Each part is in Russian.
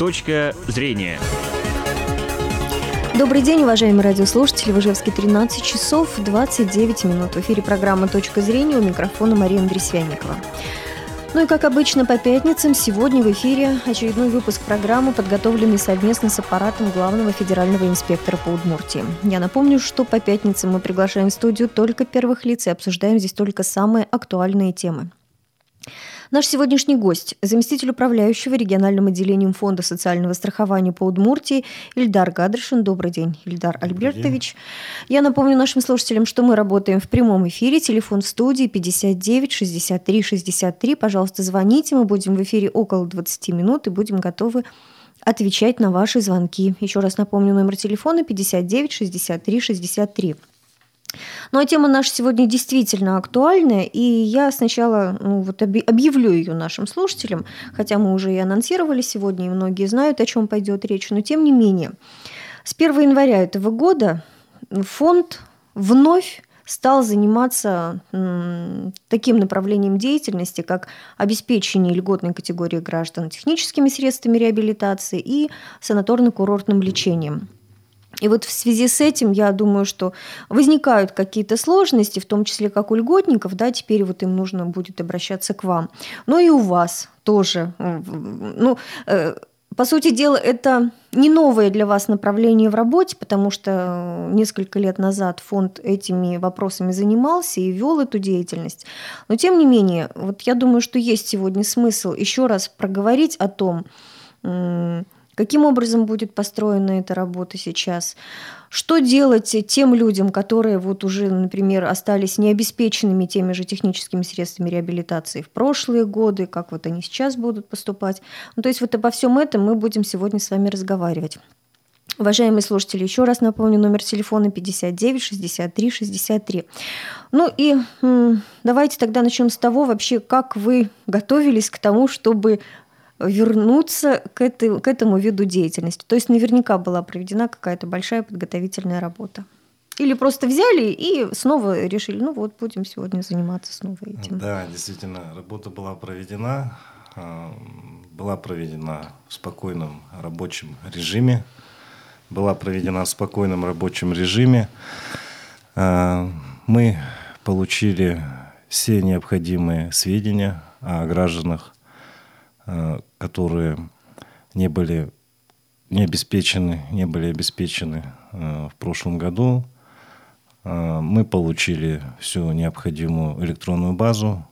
Точка зрения. Добрый день, уважаемые радиослушатели. В Ижевске 13 часов 29 минут. В эфире программа «Точка зрения» у микрофона Мария Андресвяникова. Ну и как обычно по пятницам, сегодня в эфире очередной выпуск программы, подготовленный совместно с аппаратом главного федерального инспектора по Удмуртии. Я напомню, что по пятницам мы приглашаем в студию только первых лиц и обсуждаем здесь только самые актуальные темы. Наш сегодняшний гость – заместитель управляющего региональным отделением Фонда социального страхования по Удмуртии Ильдар Гадрышин. Добрый день, Ильдар Добрый Альбертович. День. Я напомню нашим слушателям, что мы работаем в прямом эфире. Телефон в студии 59 63 63. Пожалуйста, звоните. Мы будем в эфире около 20 минут и будем готовы отвечать на ваши звонки. Еще раз напомню, номер телефона 59 63 63. Ну а тема наша сегодня действительно актуальная, и я сначала ну, вот объявлю ее нашим слушателям, хотя мы уже и анонсировали сегодня, и многие знают, о чем пойдет речь, но тем не менее. С 1 января этого года фонд вновь стал заниматься таким направлением деятельности, как обеспечение льготной категории граждан техническими средствами реабилитации и санаторно-курортным лечением – и вот в связи с этим, я думаю, что возникают какие-то сложности, в том числе как у льготников, да, теперь вот им нужно будет обращаться к вам. Но и у вас тоже. Ну, э, по сути дела, это не новое для вас направление в работе, потому что несколько лет назад фонд этими вопросами занимался и вел эту деятельность. Но тем не менее, вот я думаю, что есть сегодня смысл еще раз проговорить о том, Каким образом будет построена эта работа сейчас? Что делать тем людям, которые вот уже, например, остались необеспеченными теми же техническими средствами реабилитации в прошлые годы, как вот они сейчас будут поступать? Ну, то есть вот обо всем этом мы будем сегодня с вами разговаривать. Уважаемые слушатели, еще раз напомню, номер телефона 59 63 63. Ну и давайте тогда начнем с того вообще, как вы готовились к тому, чтобы вернуться к, этой, к этому виду деятельности. То есть наверняка была проведена какая-то большая подготовительная работа. Или просто взяли и снова решили, ну вот, будем сегодня заниматься снова этим. Да, действительно, работа была проведена, а, была проведена в спокойном рабочем режиме, была проведена в спокойном рабочем режиме. А, мы получили все необходимые сведения о гражданах, которые не были не обеспечены, не были обеспечены э, в прошлом году. Э, мы получили всю необходимую электронную базу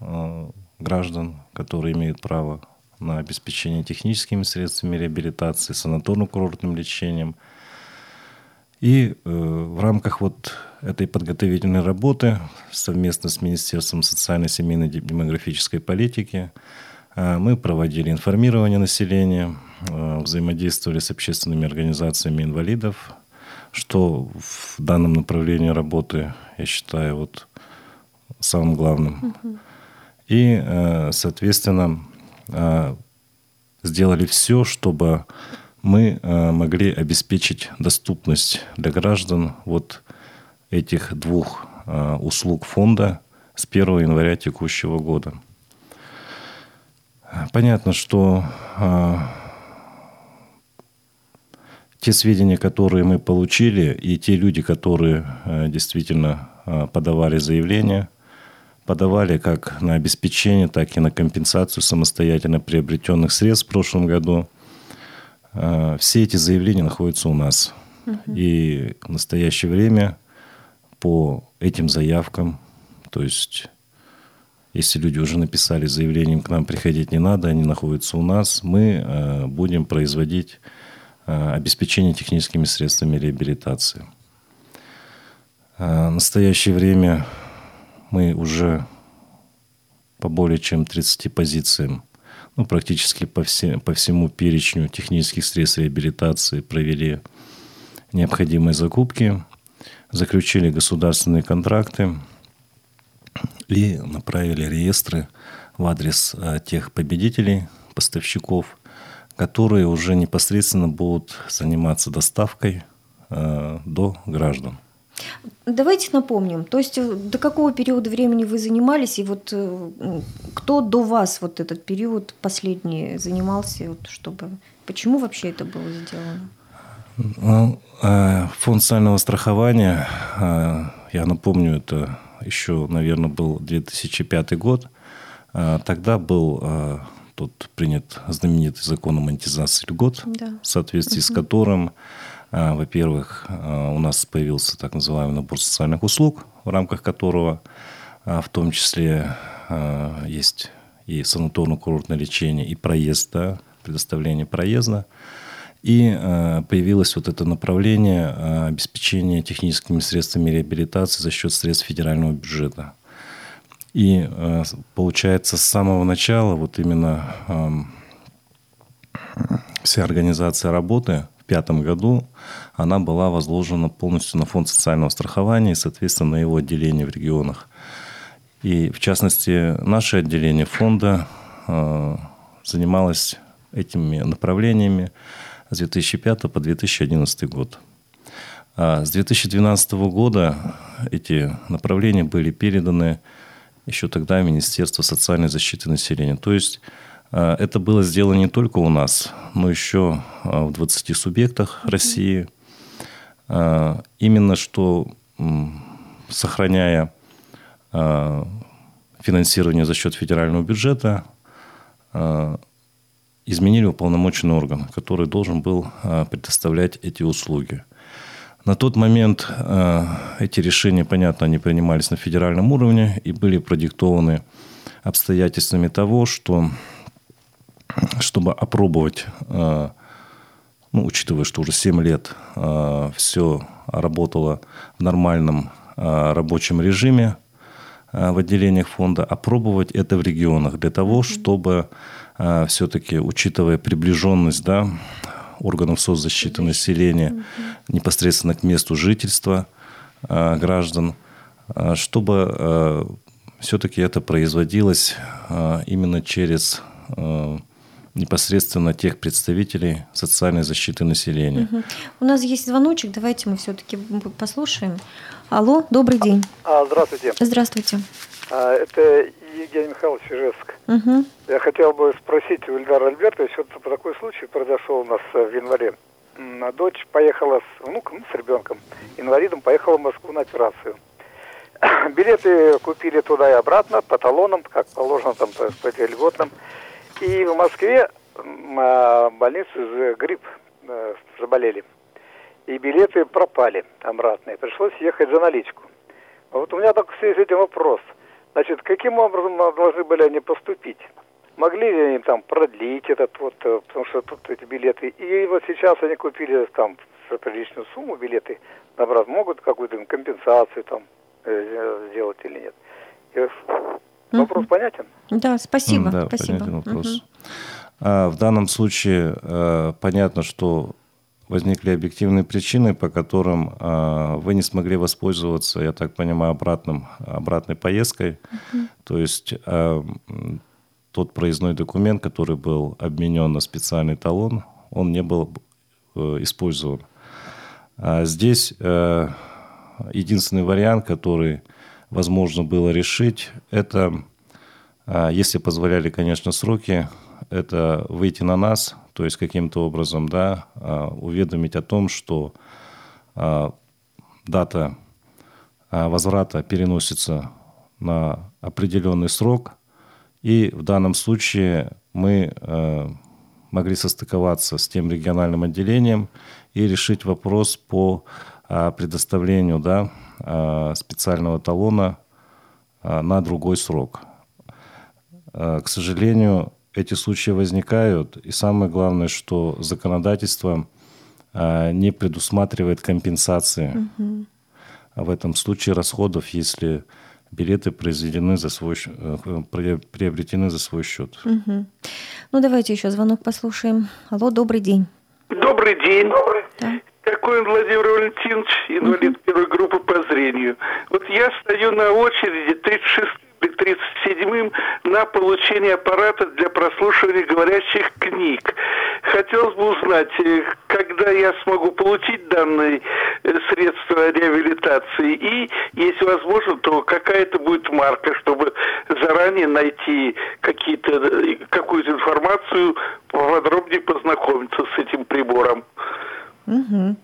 э, граждан, которые имеют право на обеспечение техническими средствами реабилитации, санаторно-курортным лечением. И в рамках вот этой подготовительной работы совместно с Министерством социальной, семейной и демографической политики – мы проводили информирование населения, а, взаимодействовали с общественными организациями инвалидов, что в данном направлении работы, я считаю, вот самым главным. И, а, соответственно, сделали все, чтобы мы могли обеспечить доступность для граждан вот этих двух услуг фонда с 1 января текущего года. Понятно, что э, те сведения, которые мы получили, и те люди, которые э, действительно э, подавали заявления, подавали как на обеспечение, так и на компенсацию самостоятельно приобретенных средств в прошлом году. Э, все эти заявления находятся у нас. Угу. И в настоящее время по этим заявкам, то есть если люди уже написали заявлением, к нам приходить не надо, они находятся у нас, мы э, будем производить э, обеспечение техническими средствами реабилитации. Э, в настоящее время мы уже по более чем 30 позициям, ну, практически по, все, по всему перечню технических средств реабилитации провели необходимые закупки, заключили государственные контракты – и направили реестры в адрес э, тех победителей, поставщиков, которые уже непосредственно будут заниматься доставкой э, до граждан. Давайте напомним, то есть э, до какого периода времени вы занимались, и вот кто до вас вот этот период последний занимался, вот чтобы почему вообще это было сделано? Ну, фонд социального страхования, я напомню, это еще, наверное, был 2005 год. Тогда был тот принят знаменитый закон о монетизации льгот, да. в соответствии угу. с которым а, во-первых, а, у нас появился так называемый набор социальных услуг, в рамках которого а, в том числе есть и санаторно-курортное лечение, и проезд, да, предоставление проезда. И появилось вот это направление обеспечения техническими средствами реабилитации за счет средств федерального бюджета. И получается, с самого начала вот именно вся организация работы 2005 году она была возложена полностью на фонд социального страхования и, соответственно, на его отделение в регионах. И, в частности, наше отделение фонда э, занималось этими направлениями с 2005 по 2011 год. А с 2012 года эти направления были переданы еще тогда в Министерство социальной защиты населения. То есть а, это было сделано не только у нас, но еще а, в 20 субъектах России. А, именно что, сохраняя финансирование за счет федерального бюджета, изменили уполномоченный орган, который должен был предоставлять эти услуги. На тот момент эти решения, понятно, они принимались на федеральном уровне и были продиктованы обстоятельствами того, что чтобы опробовать, э, ну, учитывая, что уже 7 лет все работало в нормальном рабочем режиме в отделениях фонда, опробовать это в регионах для того, чтобы все-таки, учитывая приближенность да, органов соцзащиты населения непосредственно к месту жительства граждан, чтобы все-таки это производилось именно через непосредственно тех представителей социальной защиты населения. Угу. У нас есть звоночек, давайте мы все-таки послушаем. Алло, добрый день. А, здравствуйте. Здравствуйте. А, это Евгений Михайлович Ижевск. Угу. Я хотел бы спросить у Ильдара Альбертовича, вот такой случай произошел у нас в январе. Дочь поехала с внуком, ну, с ребенком, инвалидом, поехала в Москву на операцию. Билеты купили туда и обратно по талонам, как положено там по, льготным. И в Москве а, больницы грипп э, заболели. И билеты пропали обратные. Пришлось ехать за наличку. Вот у меня так в связи с этим вопрос. Значит, каким образом должны были они поступить? Могли ли они там продлить этот вот, э, потому что тут эти билеты. И вот сейчас они купили там за приличную сумму билеты, наоборот, могут какую-то компенсацию там э, сделать или нет. И Вопрос понятен? Да, спасибо. Да, спасибо. понятен вопрос. Угу. В данном случае а, понятно, что возникли объективные причины, по которым а, вы не смогли воспользоваться, я так понимаю, обратным, обратной поездкой. Угу. То есть тот проездной документ, который был обменен на специальный талон, он не был э, использован. Здесь э, единственный вариант, который возможно было решить, это, а, если позволяли, конечно, сроки, это выйти на нас, то есть каким-то образом да, а, уведомить о том, что а, дата возврата переносится на определенный срок, и в данном случае мы могли состыковаться с тем региональным отделением и решить вопрос по предоставлению да, специального талона на другой срок. К сожалению, эти случаи возникают, и самое главное, что законодательство не предусматривает компенсации угу. в этом случае расходов, если билеты произведены за свой, приобретены за свой счет. Угу. Ну, давайте еще звонок послушаем. Алло, добрый день. Добрый день. Да. Какой он, Владимир Валентинович, инвалид первой группы по зрению. Вот я стою на очереди 36 37-м на получение аппарата для прослушивания говорящих книг. хотелось бы узнать, э, когда я смогу получить данные э, средства реабилитации и, если возможно, то какая-то будет марка, чтобы заранее найти какие-то, какую-то информацию, подробнее познакомиться с этим прибором. Угу.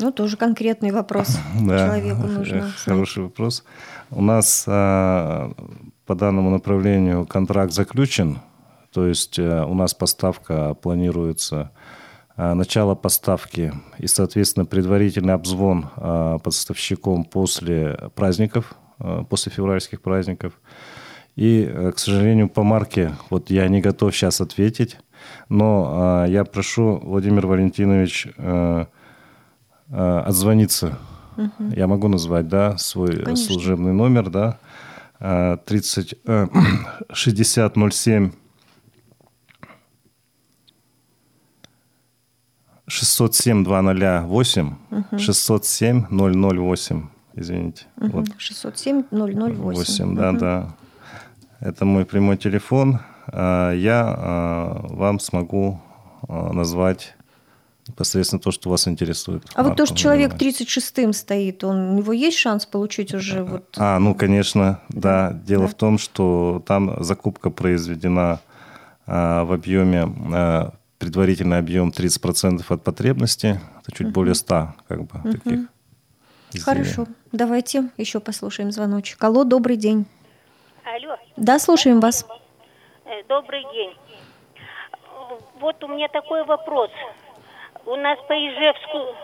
Ну, тоже конкретный вопрос да, человеку нужно. Хороший вопрос. У нас а, по данному направлению контракт заключен, то есть а, у нас поставка планируется а, начало поставки и, соответственно, предварительный обзвон а, поставщиком после праздников, после февральских праздников. И, э, к сожалению, по марке вот я не готов сейчас ответить, но я прошу, Владимир Валентинович, э, э, отзвониться. Угу. Я могу назвать, да, свой Конечно. служебный номер, да, 30, 6007 607 208 угу. 607 008, извините. Угу. Вот. 607 008. 8, да, угу. да. Это мой прямой телефон. А, я а, вам смогу а, назвать непосредственно то, что вас интересует. А вот то, что человек 36-м стоит, он, у него есть шанс получить уже вот... А, ну, конечно, да. Дело да. в том, что там закупка произведена а, в объеме, а, предварительный объем 30% от потребности, это чуть uh более 100 как бы uh таких изделий. Хорошо, давайте еще послушаем звоночек. Алло, добрый день. Алло. Да, слушаем вас. Э, добрый день. Вот у меня такой вопрос. У нас по Ижевску,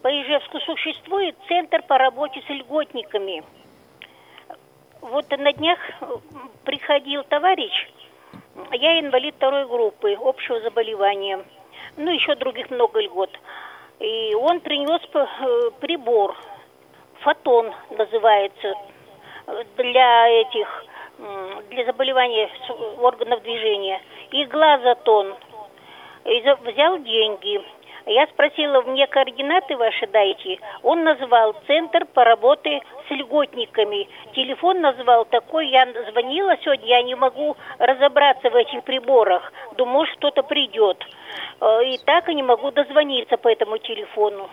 по Ижевску существует центр по работе с льготниками. Вот на днях приходил товарищ, я инвалид второй группы, общего заболевания. Ну, еще других много льгот. И он принес э, прибор, фотон называется, для этих, для заболевания органов движения. И глазотон взял деньги. Я спросила, мне координаты ваши дайте. Он назвал Центр по работе с льготниками. Телефон назвал такой, я звонила сегодня, я не могу разобраться в этих приборах. Думаю, что-то придет. Э, и так и не могу дозвониться по этому телефону.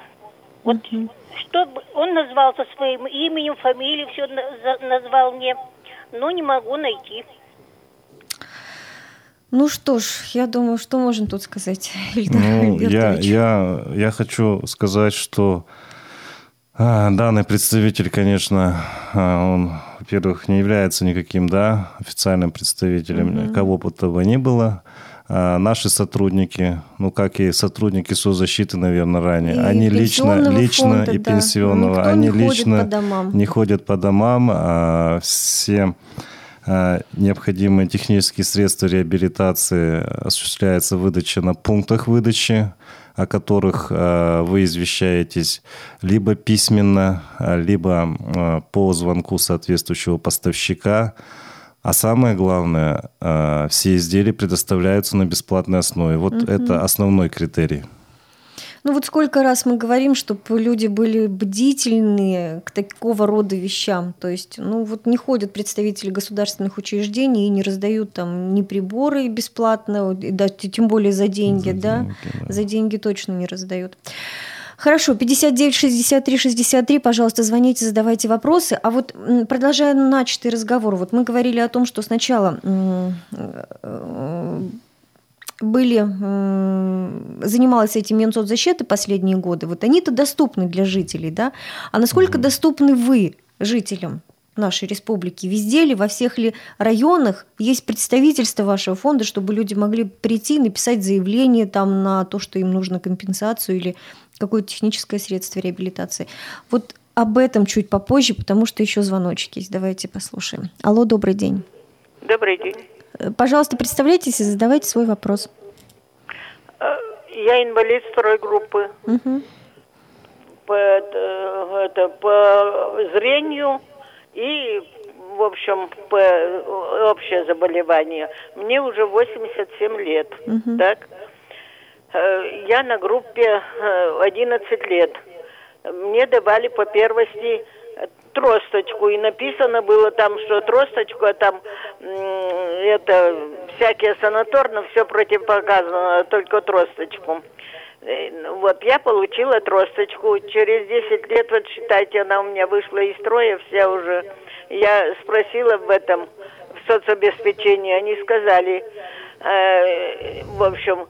Вот mm что он назвался своим именем, фамилией, все назвал мне, но не могу найти. Ну что ж, я думаю, что можем тут сказать, Ильдар ну, я, я, я хочу сказать, что а, данный представитель, конечно, а, он, во-первых, не является никаким да, официальным представителем mm-hmm. кого бы то бы ни было. А, наши сотрудники, ну, как и сотрудники соцзащиты, наверное, ранее, и они лично, лично фонда, и да. пенсионного, они не лично ходит не ходят по домам, а все необходимые технические средства реабилитации осуществляется выдача на пунктах выдачи, о которых а, вы извещаетесь либо письменно, либо по звонку соответствующего поставщика. А самое главное, все изделия предоставляются на бесплатной основе. Вот угу. это основной критерий. Ну вот сколько раз мы говорим, чтобы люди были бдительны к такого рода вещам. То есть, ну вот не ходят представители государственных учреждений и не раздают там ни приборы бесплатно, да, тем более за деньги, за да? Деньги, да. За деньги точно не раздают. Хорошо, 59 63 63, пожалуйста, звоните, задавайте вопросы. А вот продолжая начатый разговор, вот мы говорили о том, что сначала э, были, занималась этим Минсоцзащиты последние годы, вот они-то доступны для жителей, да? А насколько mm доступны вы жителям нашей республики? Везде ли, во всех ли районах есть представительство вашего фонда, чтобы люди могли прийти, написать заявление там на то, что им нужно компенсацию или какое-то техническое средство реабилитации? Вот об этом чуть попозже, потому что еще звоночек есть. Давайте послушаем. Алло, добрый день. Добрый день. Пожалуйста, представляйтесь и задавайте свой вопрос. Э, я инвалид второй группы. Угу. По, э, это, по зрению и, в общем, по общее заболевание. Мне уже 87 лет. Угу. Так? Э, я на группе 11 лет. Мне давали по первости тросточку, и написано было там, что тросточку, а там это всякие санаторно, все противопоказано, только тросточку. Э, вот я получила тросточку. Через 10 лет, вот считайте, она у меня вышла из строя, вся уже. Я спросила в этом, в соцобеспечении, они сказали, э, в общем,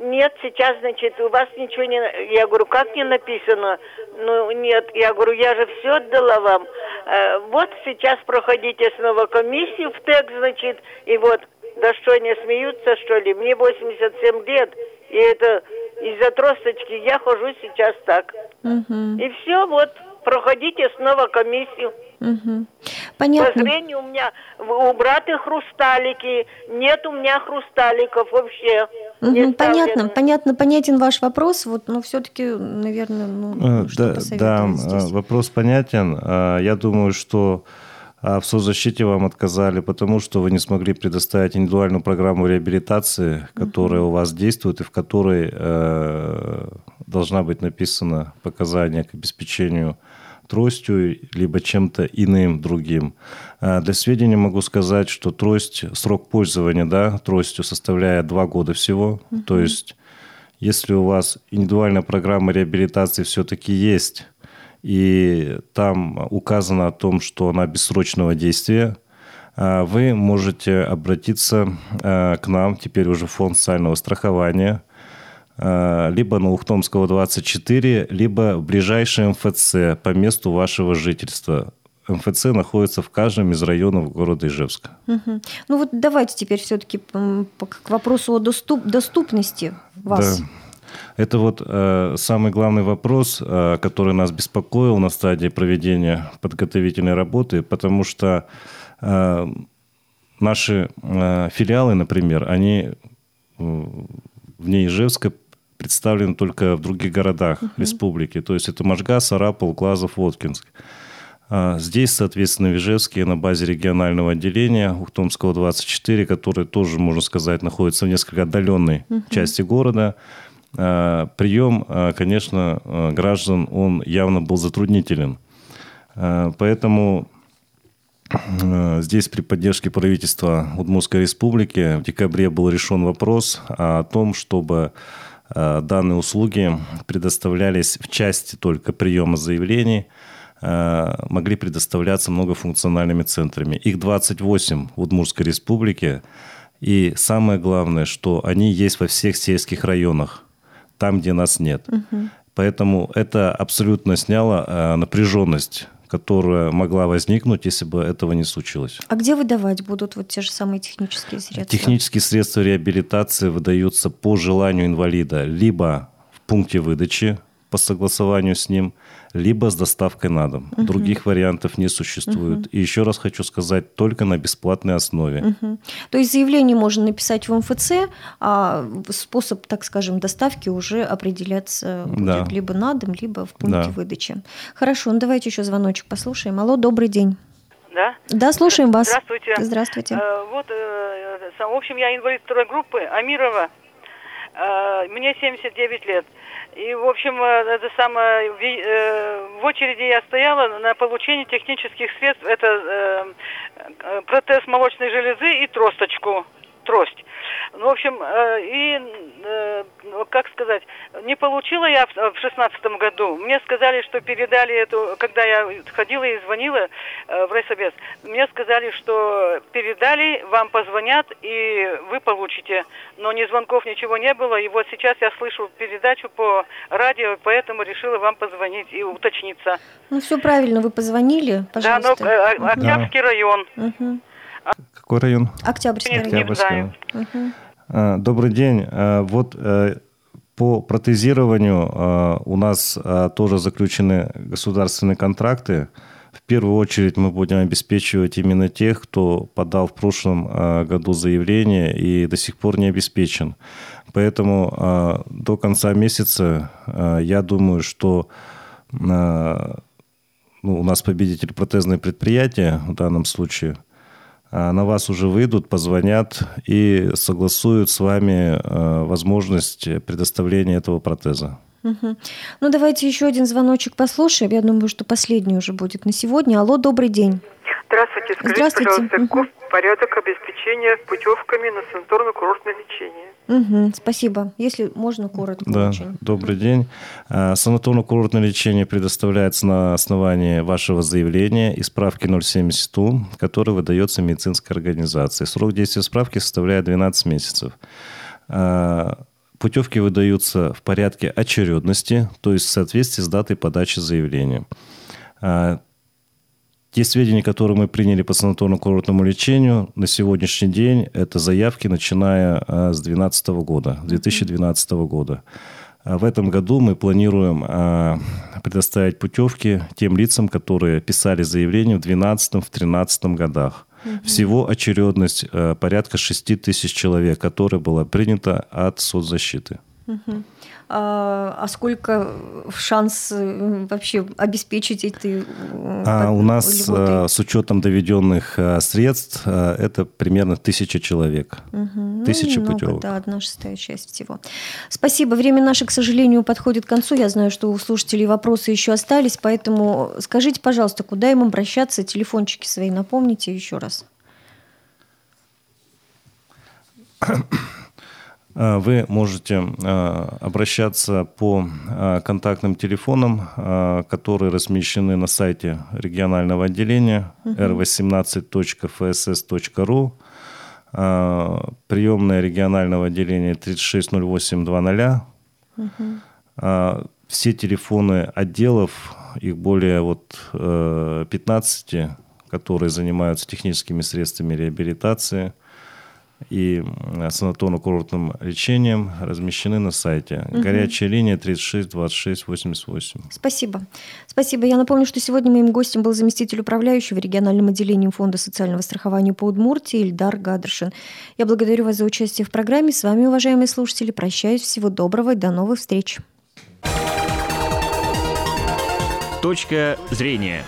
нет, сейчас, значит, у вас ничего не... Я говорю, как не написано? Ну, нет, я говорю, я же все отдала вам. Э, вот сейчас проходите снова комиссию в ТЭК, значит, и вот, да что, они смеются, что ли? Мне 87 лет, и это из-за тросточки я хожу сейчас так. Угу. И все, вот, проходите снова комиссию. Угу. Понятно. По зрению у меня у брата хрусталики, нет у меня хрусталиков вообще. Угу, понятно, понятно, понятен ваш вопрос. Вот, но все-таки, наверное, ну, э, да, да, э, здесь. вопрос понятен. Э, я думаю, что в соцзащите вам отказали, потому что вы не смогли предоставить индивидуальную программу реабилитации, которая угу. у вас действует и в которой э, должна быть написано показания к обеспечению тростью, либо чем-то иным другим. А, для сведения могу сказать, что трость, срок пользования да, тростью составляет два года всего. Угу. То есть, если у вас индивидуальная программа реабилитации все-таки есть, и там указано о том, что она бессрочного действия, а, вы можете обратиться а, к нам, теперь уже фонд социального страхования – Э, либо на Ухтомского 24, либо в ближайший МФЦ по месту вашего жительства. МФЦ находится в каждом из районов города Ижевска. Угу. Ну вот давайте теперь все-таки к вопросу о доступ, доступности вас. Да. Это вот э, самый главный вопрос, э, который нас беспокоил на стадии проведения подготовительной работы, потому что э, наши э, филиалы, например, они э, вне Ижевска представлены только в других городах угу. республики. То есть это Можга, Сарапул, Глазов, Воткинск. А здесь, соответственно, в Ижевске на базе регионального отделения Ухтомского 24, который тоже, можно сказать, находится в несколько отдаленной угу. части города, а, прием, а, конечно, граждан, он явно был затруднителен. Поэтому здесь при поддержке правительства Удмуртской республики в декабре был решен вопрос о том, чтобы данные услуги предоставлялись в части только приема заявлений, э, могли предоставляться многофункциональными центрами. Их 28 в Удмуртской республике. И самое главное, что они есть во всех сельских районах, там, где нас нет. Угу. Поэтому это абсолютно сняло э, напряженность которая могла возникнуть, если бы этого не случилось. А где выдавать будут вот те же самые технические средства? Технические средства реабилитации выдаются по желанию инвалида либо в пункте выдачи по согласованию с ним, либо с доставкой на дом. Угу. Других вариантов не существует. Угу. И еще раз хочу сказать, только на бесплатной основе. Угу. То есть заявление можно написать в МФЦ, а способ, так скажем, доставки уже определяться будет да. либо на дом, либо в пункте да. выдачи. Хорошо, ну давайте еще звоночек послушаем. Алло, добрый день. Да? Да, слушаем вас. Здравствуйте. Здравствуйте. Э, вот, э, в общем, я инвалид второй группы, Амирова. Э, мне 79 лет. И, в общем, э, это самое, в, э, в очереди я стояла на получение технических средств. Это э протез молочной железы и тросточку, трость. Ну, в общем, э, и, э, ну, как сказать, не получила я в шестнадцатом году. Мне сказали, что передали эту, когда я ходила и звонила э, в райсобес, мне сказали, что передали, вам позвонят, и вы получите. Но ни звонков, ничего не было. И вот сейчас я слышу передачу по радио, поэтому решила вам позвонить и уточниться. Ну, все правильно, вы позвонили, пожалуйста. Да, но Октябрьский да. район. Угу. Какой район? Октябрьский. Октябрьский. Угу. Добрый день. А, вот э, по протезированию а, у нас тоже заключены государственные контракты. В первую очередь мы будем обеспечивать именно тех, кто подал в прошлом году заявление и до сих пор не обеспечен. Поэтому до конца месяца я думаю, что ну, у нас победитель протезное предприятие в данном случае – на вас уже выйдут, позвонят и согласуют с вами а, возможность предоставления этого протеза. Угу. Ну, давайте еще один звоночек послушаем. Я думаю, что последний уже будет на сегодня. Алло, добрый день. Здравствуйте. Скажите, Здравствуйте. пожалуйста, Угу. порядок обеспечения путевками на санаторно-курортное лечение? Угу, спасибо. Если можно, коротко Да, очень. добрый день. А, Санаторно-курортное лечение предоставляется на основании вашего заявления и справки 070У, которая выдается медицинской организацией. Срок действия справки составляет 12 месяцев. Путевки выдаются в порядке очередности, то есть в соответствии с датой подачи заявления. А, те сведения, которые мы приняли по санаторно-курортному лечению, на сегодняшний день это заявки, начиная а, с 2012 года, 2012 года. А В этом году мы планируем предоставить путевки тем лицам, которые писали заявление в 2012-2013 годах. Всего очередность а, порядка 6 тысяч человек, которая была принята от соцзащиты. Мгм. А, а сколько шанс э, вообще обеспечить эти э, А у нас льготы? а, с учетом доведенных средств это примерно тысяча человек. Ну, Тысяча немного, путевок. Да, одна шестая часть всего. Спасибо. Время наше, к сожалению, подходит к концу. Я знаю, что у слушателей вопросы еще остались, поэтому скажите, пожалуйста, куда им обращаться? Телефончики свои напомните еще раз. А, Вы можете а, обращаться по а, контактным телефонам, которые размещены на сайте регионального отделения r18.fss.ru. А, Приемное регионального отделения 360820. А, Все телефоны отделов, их более вот э, 15, которые занимаются техническими средствами реабилитации и санаторно-курортным лечением, размещены на сайте. Горячая линия 36 26 88. Спасибо. Спасибо. Я напомню, что сегодня моим гостем был заместитель управляющего региональным отделением Фонда социального страхования по Удмуртии Ильдар Гадршин. Я благодарю вас за участие в программе. С вами, уважаемые слушатели, прощаюсь. Всего доброго и до новых встреч. Точка зрения.